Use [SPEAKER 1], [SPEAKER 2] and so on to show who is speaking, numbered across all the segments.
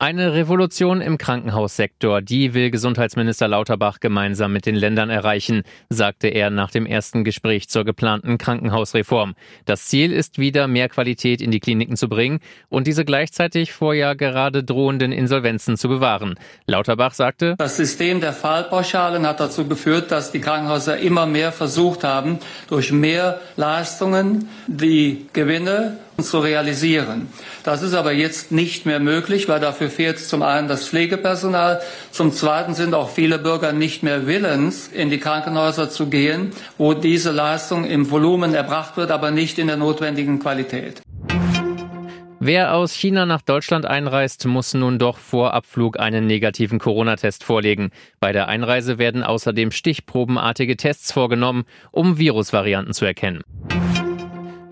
[SPEAKER 1] Eine Revolution im Krankenhaussektor, die will Gesundheitsminister Lauterbach gemeinsam mit den Ländern erreichen, sagte er nach dem ersten Gespräch zur geplanten Krankenhausreform. Das Ziel ist wieder mehr Qualität in die Kliniken zu bringen und diese gleichzeitig vor ja gerade drohenden Insolvenzen zu bewahren. Lauterbach sagte,
[SPEAKER 2] Das System der Fallpauschalen hat dazu geführt, dass die Krankenhäuser immer mehr versucht haben, durch mehr Leistungen die Gewinne zu realisieren. Das ist aber jetzt nicht mehr möglich, weil dafür fehlt zum einen das Pflegepersonal, zum zweiten sind auch viele Bürger nicht mehr willens, in die Krankenhäuser zu gehen, wo diese Leistung im Volumen erbracht wird, aber nicht in der notwendigen Qualität.
[SPEAKER 1] Wer aus China nach Deutschland einreist, muss nun doch vor Abflug einen negativen Corona-Test vorlegen. Bei der Einreise werden außerdem stichprobenartige Tests vorgenommen, um Virusvarianten zu erkennen.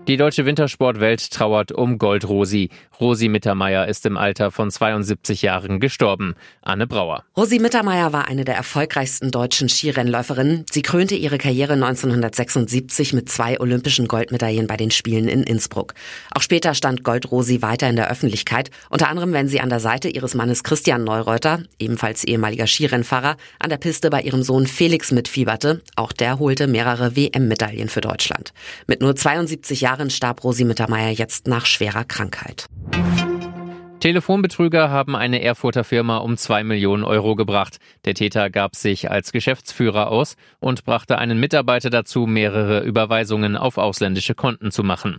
[SPEAKER 1] Die deutsche Wintersportwelt trauert um Gold-Rosi. Rosi Mittermeier ist im Alter von 72 Jahren gestorben. Anne Brauer.
[SPEAKER 3] Rosi Mittermeier war eine der erfolgreichsten deutschen Skirennläuferinnen. Sie krönte ihre Karriere 1976 mit zwei olympischen Goldmedaillen bei den Spielen in Innsbruck. Auch später stand Gold-Rosi weiter in der Öffentlichkeit, unter anderem wenn sie an der Seite ihres Mannes Christian Neureuter, ebenfalls ehemaliger Skirennfahrer, an der Piste bei ihrem Sohn Felix mitfieberte. Auch der holte mehrere WM-Medaillen für Deutschland. Mit nur 72 Jahren Jahren starb Rosi Mittermeier jetzt nach schwerer Krankheit.
[SPEAKER 1] Telefonbetrüger haben eine Erfurter Firma um zwei Millionen Euro gebracht. Der Täter gab sich als Geschäftsführer aus und brachte einen Mitarbeiter dazu, mehrere Überweisungen auf ausländische Konten zu machen.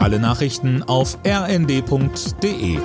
[SPEAKER 4] Alle Nachrichten auf rnd.de